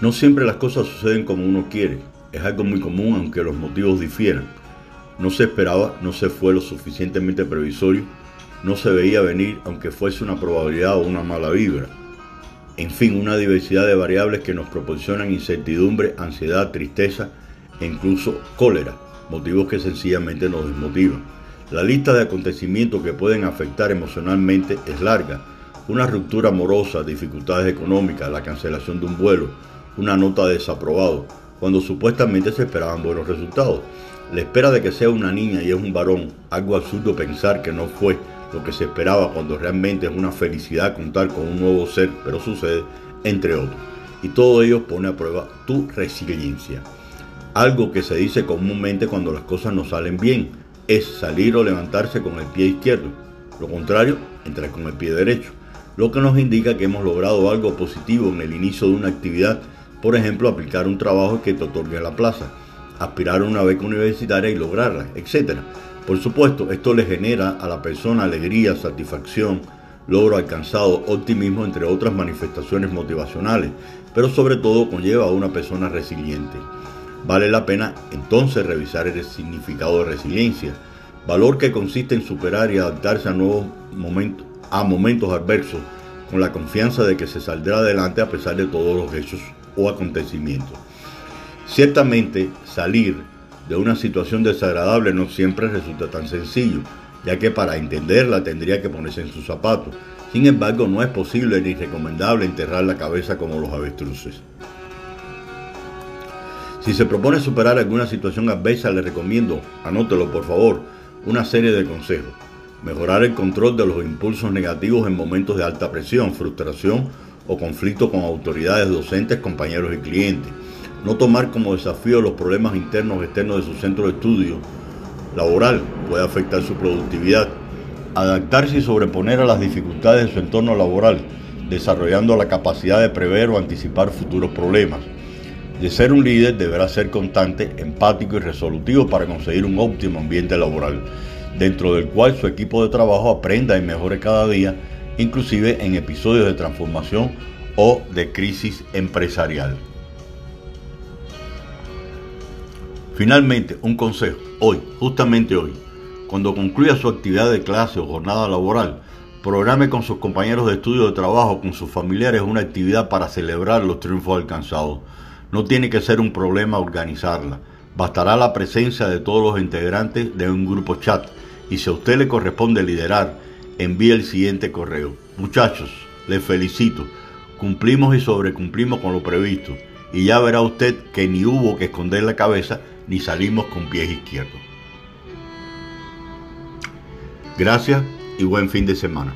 No siempre las cosas suceden como uno quiere. Es algo muy común aunque los motivos difieran. No se esperaba, no se fue lo suficientemente previsorio, no se veía venir aunque fuese una probabilidad o una mala vibra. En fin, una diversidad de variables que nos proporcionan incertidumbre, ansiedad, tristeza e incluso cólera, motivos que sencillamente nos desmotivan. La lista de acontecimientos que pueden afectar emocionalmente es larga. Una ruptura amorosa, dificultades económicas, la cancelación de un vuelo, una nota de desaprobado, cuando supuestamente se esperaban buenos resultados. La espera de que sea una niña y es un varón, algo absurdo pensar que no fue lo que se esperaba cuando realmente es una felicidad contar con un nuevo ser, pero sucede, entre otros. Y todo ello pone a prueba tu resiliencia. Algo que se dice comúnmente cuando las cosas no salen bien es salir o levantarse con el pie izquierdo. Lo contrario, entrar con el pie derecho. Lo que nos indica que hemos logrado algo positivo en el inicio de una actividad por ejemplo, aplicar un trabajo que te otorgue la plaza, aspirar a una beca universitaria y lograrla, etc. Por supuesto, esto le genera a la persona alegría, satisfacción, logro alcanzado, optimismo, entre otras manifestaciones motivacionales, pero sobre todo conlleva a una persona resiliente. Vale la pena entonces revisar el significado de resiliencia, valor que consiste en superar y adaptarse a nuevos momentos, a momentos adversos, con la confianza de que se saldrá adelante a pesar de todos los hechos o acontecimiento. Ciertamente, salir de una situación desagradable no siempre resulta tan sencillo, ya que para entenderla tendría que ponerse en sus zapatos. Sin embargo, no es posible ni recomendable enterrar la cabeza como los avestruces. Si se propone superar alguna situación adversa, le recomiendo, anótelo por favor, una serie de consejos. Mejorar el control de los impulsos negativos en momentos de alta presión, frustración o conflicto con autoridades docentes, compañeros y clientes. No tomar como desafío los problemas internos o externos de su centro de estudio laboral puede afectar su productividad. Adaptarse y sobreponer a las dificultades de su entorno laboral, desarrollando la capacidad de prever o anticipar futuros problemas. De ser un líder deberá ser constante, empático y resolutivo para conseguir un óptimo ambiente laboral, dentro del cual su equipo de trabajo aprenda y mejore cada día inclusive en episodios de transformación o de crisis empresarial. Finalmente, un consejo. Hoy, justamente hoy, cuando concluya su actividad de clase o jornada laboral, programe con sus compañeros de estudio de trabajo, con sus familiares, una actividad para celebrar los triunfos alcanzados. No tiene que ser un problema organizarla. Bastará la presencia de todos los integrantes de un grupo chat y si a usted le corresponde liderar, envíe el siguiente correo. Muchachos, les felicito. Cumplimos y sobrecumplimos con lo previsto. Y ya verá usted que ni hubo que esconder la cabeza ni salimos con pies izquierdos. Gracias y buen fin de semana.